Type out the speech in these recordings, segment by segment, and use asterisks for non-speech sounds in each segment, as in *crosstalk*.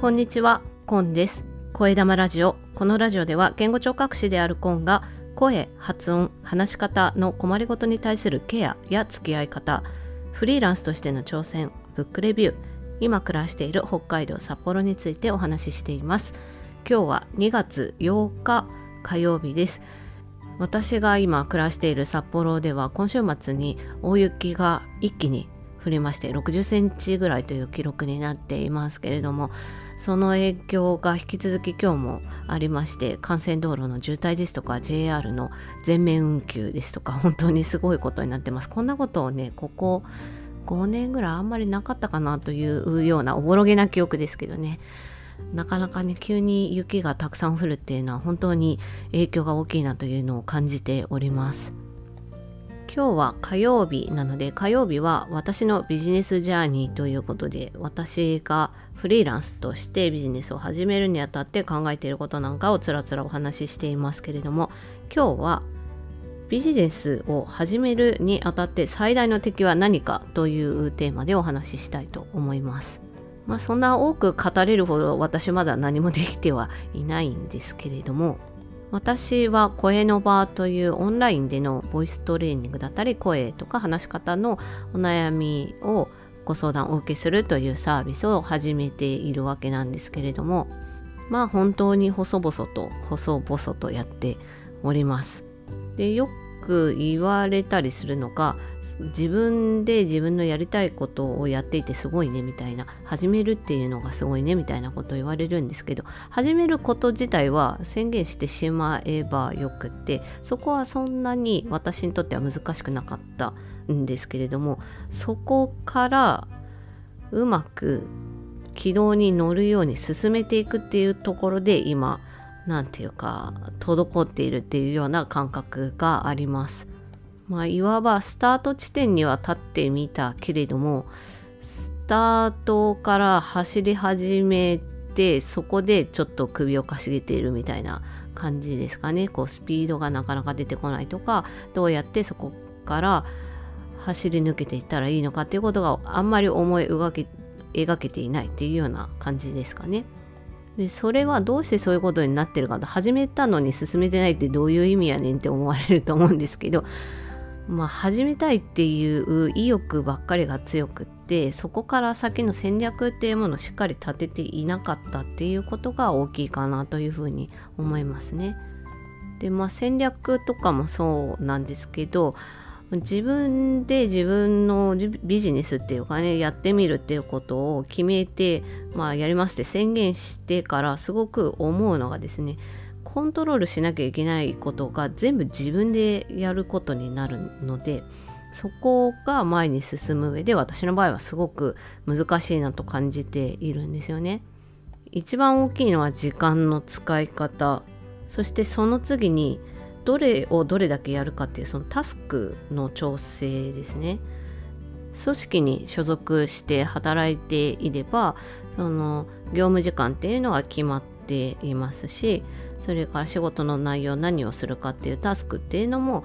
こんにちは、コンです。声玉ラジオ。このラジオでは言語聴覚士であるコンが声、発音、話し方の困りごとに対するケアや付き合い方、フリーランスとしての挑戦、ブックレビュー、今暮らしている北海道札幌についてお話ししています。今日は2月8日火曜日です。私が今暮らしている札幌では今週末に大雪が一気に降りまして60センチぐらいという記録になっていますけれどもその影響が引き続き今日もありまして幹線道路の渋滞ですとか JR の全面運休ですとか *laughs* 本当にすごいことになってます。こんなことをねここ5年ぐらいあんまりなかったかなというようなおぼろげな記憶ですけどね。なかなかね急に雪がたくさん降るっていうのは本当に影響が大きいなというのを感じております。今日は火曜日なので火曜日は私のビジネスジャーニーということで私がフリーランスとしてビジネスを始めるにあたって考えていることなんかをつらつらお話ししていますけれども今日はビジネスを始めるにあたって最大の敵は何かというテーマでお話ししたいと思います。まあ、そんな多く語れるほど私まだ何もできてはいないんですけれども私は声の場というオンラインでのボイストレーニングだったり声とか話し方のお悩みをご相談をお受けするというサービスを始めているわけなんですけれどもまあ本当に細々と細々とやっております。でよく言われたりするのが自分で自分のやりたいことをやっていてすごいねみたいな始めるっていうのがすごいねみたいなこと言われるんですけど始めること自体は宣言してしまえばよくってそこはそんなに私にとっては難しくなかったんですけれどもそこからうまく軌道に乗るように進めていくっていうところで今何て言うか滞っているっていうような感覚があります。まあ、いわばスタート地点には立ってみたけれどもスタートから走り始めてそこでちょっと首をかしげているみたいな感じですかねこうスピードがなかなか出てこないとかどうやってそこから走り抜けていったらいいのかっていうことがあんまり思い描け描けていないっていうような感じですかね。でそれはどうしてそういうことになってるかと始めたのに進めてないってどういう意味やねんって思われると思うんですけどまあ、始めたいっていう意欲ばっかりが強くってそこから先の戦略っていうものをしっかり立てていなかったっていうことが大きいかなというふうに思いますね。でまあ戦略とかもそうなんですけど自分で自分のビジネスっていうかねやってみるっていうことを決めて、まあ、やりますって宣言してからすごく思うのがですねコントロールしなきゃいけないことが全部自分でやることになるのでそこが前に進む上で私の場合はすごく難しいなと感じているんですよね。一番大きいのは時間の使い方そしてその次にどれをどれだけやるかっていうそのタスクの調整ですね。組織に所属して働いていればその業務時間っていうのは決まっていますしそれから仕事の内容何をするかっていうタスクっていうのも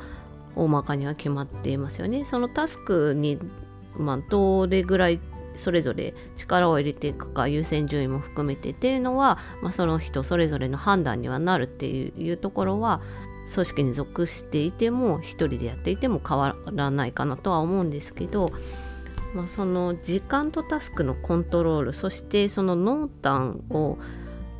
大まかには決まっていますよね。そのタスクに、まあ、どれぐらいそれぞれ力を入れていくか優先順位も含めてっていうのは、まあ、その人それぞれの判断にはなるっていうところは組織に属していても一人でやっていても変わらないかなとは思うんですけど、まあ、その時間とタスクのコントロールそしてその濃淡を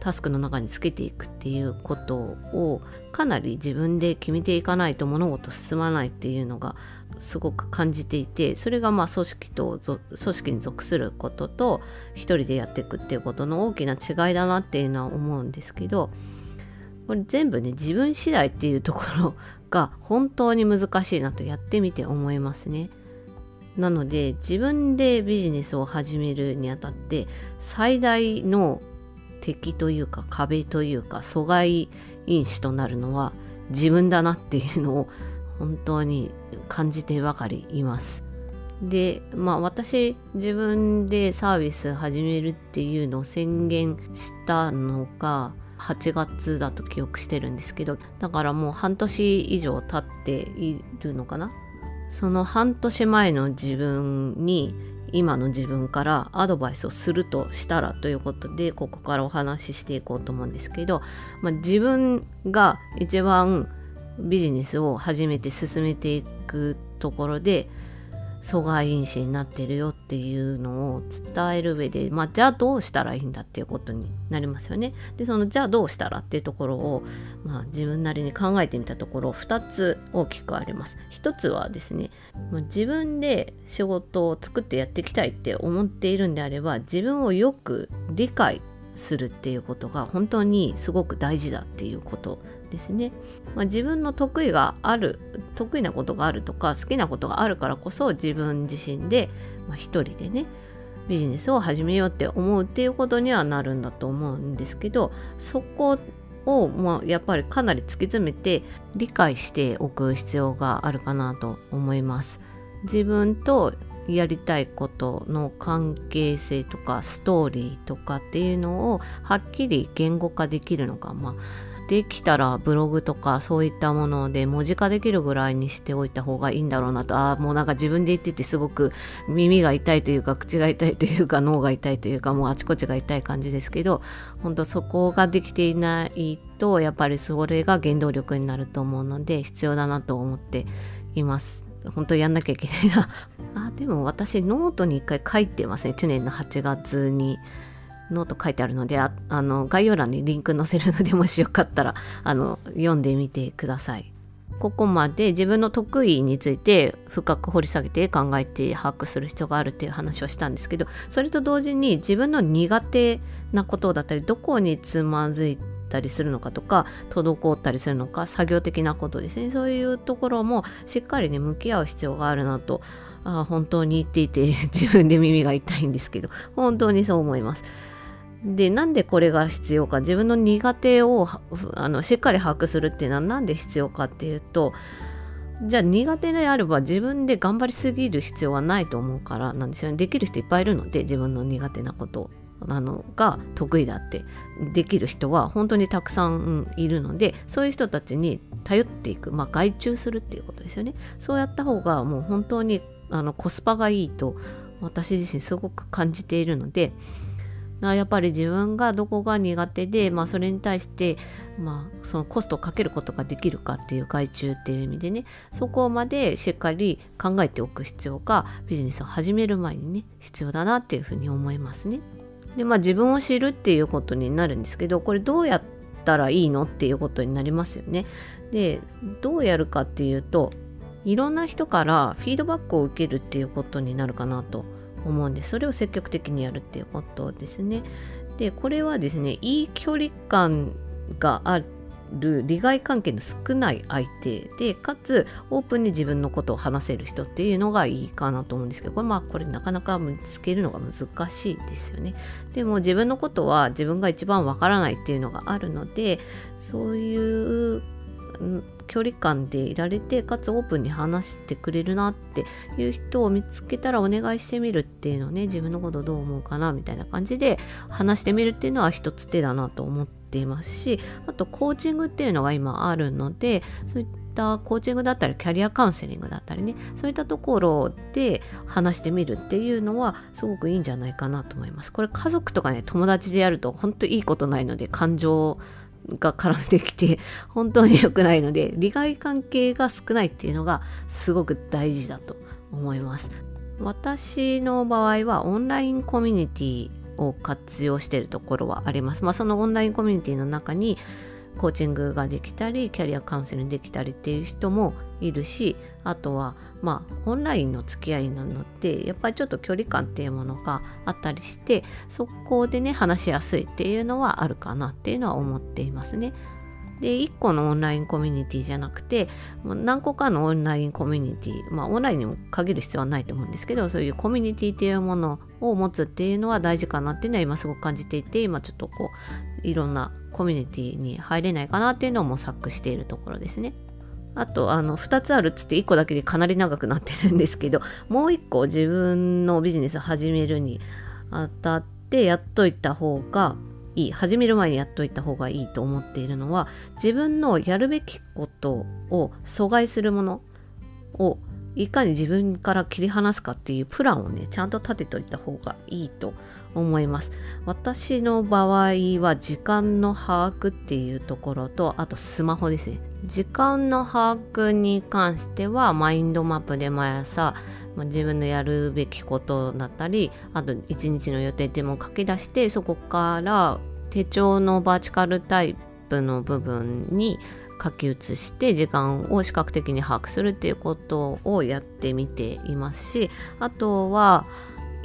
タスクの中につけていくっていうことをかなり自分で決めていかないと物事進まないっていうのがすごく感じていてそれがまあ組織と組織に属することと一人でやっていくっていうことの大きな違いだなっていうのは思うんですけど *laughs* これ全部ね自分次第っていうところが本当に難しいなとやってみて思いますね。なので自分でビジネスを始めるにあたって最大の敵というか壁というか阻害因子となるのは自分だなっていうのを本当に感じてばかりいます。でまあ私自分でサービス始めるっていうのを宣言したのが8月だと記憶してるんですけどだからもう半年以上経っているのかなその半年前の自分に今の自分からアドバイスをするとしたらということでここからお話ししていこうと思うんですけど、まあ、自分が一番ビジネスを始めて進めていくところで阻害因子になってるよっていうのを伝える上で、まあ、じゃあどうしたらいいんだっていうことになりますよね。でそのじゃあどうしたらっていうところを、まあ、自分なりに考えてみたところ2つ大きくあります。1つはですね、まあ、自分で仕事を作ってやっていきたいって思っているんであれば自分をよく理解するっていうことが本当にすごく大事だっていうことですね。まあ、自分の得意がある得意なことがあるとか好きなことがあるからこそ自分自身で、まあ、一人でねビジネスを始めようって思うっていうことにはなるんだと思うんですけどそこを、まあ、やっぱりかなり突き詰めて理解しておく必要があるかなと思います。自分とやりたいことの関係性とかストーリーとかっていうのをはっきり言語化できるのが、まあ、できたらブログとかそういったもので文字化できるぐらいにしておいた方がいいんだろうなと。あもうなんか自分で言っててすごく耳が痛いというか口が痛いというか脳が痛いというかもうあちこちが痛い感じですけど本当そこができていないとやっぱりそれが原動力になると思うので必要だなと思っています。本当やんなきゃいけないな。*laughs* あでも私ノートに一回書いてますね去年の8月に。ノート書いてあるのであの概要欄にリンク載せるのでもしよかったら *laughs* あの読んでみてください。ここまで自分の得意について深く掘り下げて考えて把握する必要があるっていう話をしたんですけどそれと同時に自分の苦手なことだったりどこにつまずいたりするのかとか滞ったりするのか作業的なことですねそういうところもしっかりね向き合う必要があるなとあ本当に言っていて *laughs* 自分で耳が痛いんですけど本当にそう思います。でなんでこれが必要か。自分の苦手をあのしっかり把握するっていうのは何で必要かっていうとじゃあ苦手であれば自分で頑張りすぎる必要はないと思うからなんですよね。できる人いっぱいいるので自分の苦手なことなのが得意だって。できる人は本当にたくさんいるのでそういう人たちに頼っていく、まあ、外注するっていうことですよね。そうやった方がもう本当にあのコスパがいいと私自身すごく感じているのでやっぱり自分がどこが苦手で、まあ、それに対して、まあ、そのコストをかけることができるかっていう外注っていう意味でねそこまでしっかり考えておく必要がビジネスを始める前にね必要だなっていうふうに思いますね。でまあ自分を知るっていうことになるんですけどこれどうやったらいいのっていうことになりますよね。でどうやるかっていうといろんな人からフィードバックを受けるっていうことになるかなと思うんでそれを積極的にやるっていうことですね。でこれはですねいい距離感がある利害関係の少ない相手でかつオープンに自分のことを話せる人っていうのがいいかなと思うんですけどこれまあこれなかなか見つけるのが難しいですよねでも自分のことは自分が一番わからないっていうのがあるのでそういう距離感でいられてかつオープンに話してくれるなっていう人を見つけたらお願いしてみるっていうのをね自分のことどう思うかなみたいな感じで話してみるっていうのは一つ手だなと思っていますしあとコーチングっていうのが今あるのでそういったコーチングだったりキャリアカウンセリングだったりねそういったところで話してみるっていうのはすごくいいんじゃないかなと思います。これ家族とかね友達でやると本当いいことないので感情が絡んできて *laughs* 本当に良くないので利害関係が少ないっていうのがすごく大事だと思います。私の場合はオンラインコミュニティを活用しているところはあります。まあそのオンラインコミュニティの中にコーチングができたりキャリアカウンセリングできたりっていう人もいるしあとはまあオンラインの付き合いなのでやっぱりちょっと距離感っていうものがあったりしてそこでね話しやすいっていうのはあるかなっていうのは思っていますね。で1個のオンラインコミュニティじゃなくて何個かのオンラインコミュニティまあオンラインにも限る必要はないと思うんですけどそういうコミュニティっていうものを持つっていうのは大事かなっていうのは今すごく感じていて今ちょっとこういろんなコミュニティに入れないかなっていうのを模索しているところですね。あとあの2つあるっつって1個だけでかなり長くなってるんですけど *laughs* もう1個自分のビジネス始めるにあたってやっといた方がいい始める前にやっといた方がいいと思っているのは自分のやるべきことを阻害するものをいかに自分から切り離すかっていうプランをねちゃんと立てといた方がいいと思います。私の場合は時間の把握っていうところとあとスマホですね。時間の把握に関してはマインドマップで毎朝まあ、自分のやるべきことだったりあと一日の予定っていうのを書き出してそこから手帳のバーチカルタイプの部分に書き写して時間を視覚的に把握するっていうことをやってみていますしあとは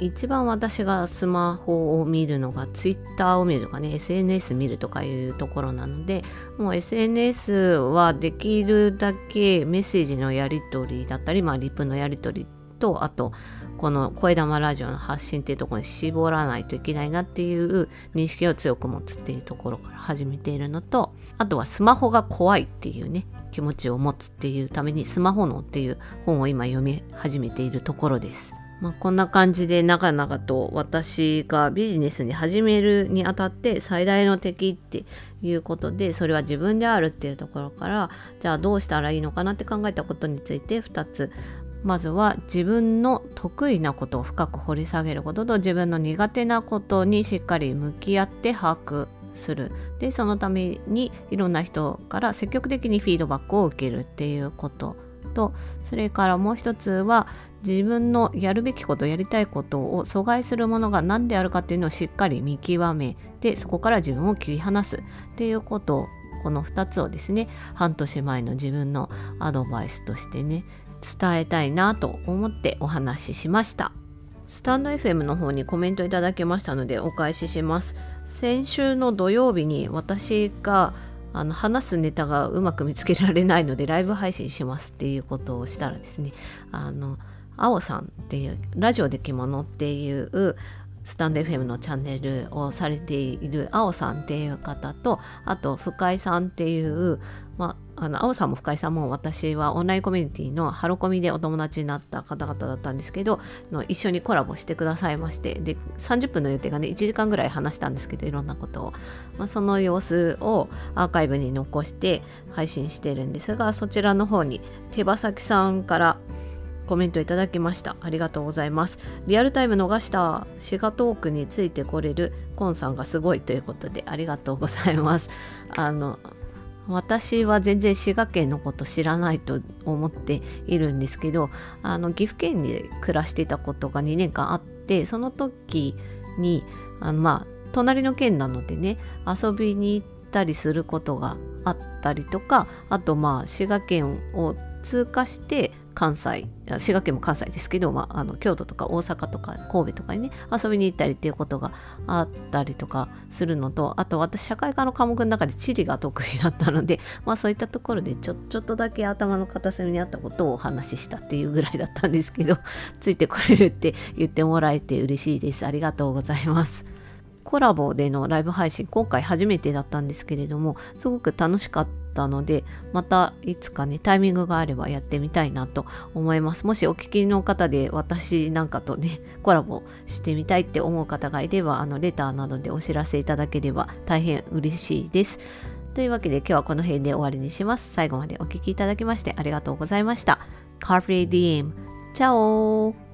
一番私がスマホを見るのが Twitter を見るとかね SNS 見るとかいうところなのでもう SNS はできるだけメッセージのやり取りだったり、まあ、リプのやり取りとあとこの声玉ラジオの発信っていうところに絞らないといけないなっていう認識を強く持つっていうところから始めているのとあとはスマホが怖いっていうね気持ちを持つっていうためにスマホ脳っていう本を今読み始めているところです。まあ、こんな感じで長々と私がビジネスに始めるにあたって最大の敵っていうことでそれは自分であるっていうところからじゃあどうしたらいいのかなって考えたことについて2つ。まずは自分の得意なことを深く掘り下げることと自分の苦手なことにしっかり向き合って把握する。でそのためにいろんな人から積極的にフィードバックを受けるっていうこととそれからもう一つは自分のやるべきことやりたいことを阻害するものが何であるかっていうのをしっかり見極めてそこから自分を切り離すっていうことをこの2つをですね半年前の自分のアドバイスとしてね伝えたいなと思ってお話ししました。スタンド FM の方にコメントいただけましたのでお返しします。先週の土曜日に私があの話すネタがうまく見つけられないのでライブ配信しますっていうことをしたらですねあの青さんっていうラジオで着物っていうスタンド FM のチャンネルをされている青さんっていう方とあと深井さんっていう、まあ、あの青さんも深井さんも私はオンラインコミュニティのハロコミでお友達になった方々だったんですけどの一緒にコラボしてくださいましてで30分の予定がね1時間ぐらい話したんですけどいろんなことを、まあ、その様子をアーカイブに残して配信してるんですがそちらの方に手羽先さんから「コメントいただきました。ありがとうございます。リアルタイム逃した。滋賀トークについてこれる。コンさんがすごいということでありがとうございます。あの私は全然滋賀県のこと知らないと思っているんですけどあの岐阜県に暮らしていたことが2年間あってその時にあのまあ隣の県なのでね遊びに行ったりすることがあったりとかあとまあ滋賀県を通過して関西滋賀県も関西ですけど、まあ、あの京都とか大阪とか神戸とかにね遊びに行ったりっていうことがあったりとかするのとあと私社会科の科目の中で地理が得意だったので、*laughs* まあ、そういったところでちょちょっとだけ頭の片隅にあったことをお話ししたっていうぐらいだったんですけどついてこれるって言ってもらえて嬉しいですありがとうございます。コラボでのライブ配信今回初めてだったんですけれどもすごく楽しかったのでまたいつかねタイミングがあればやってみたいなと思います。もしお聞きの方で私なんかとね *laughs* コラボしてみたいって思う方がいればあのレターなどでお知らせいただければ大変嬉しいです。というわけで今日はこの辺で終わりにします。最後までお聴きいただきましてありがとうございました。Carpe Diem チャオ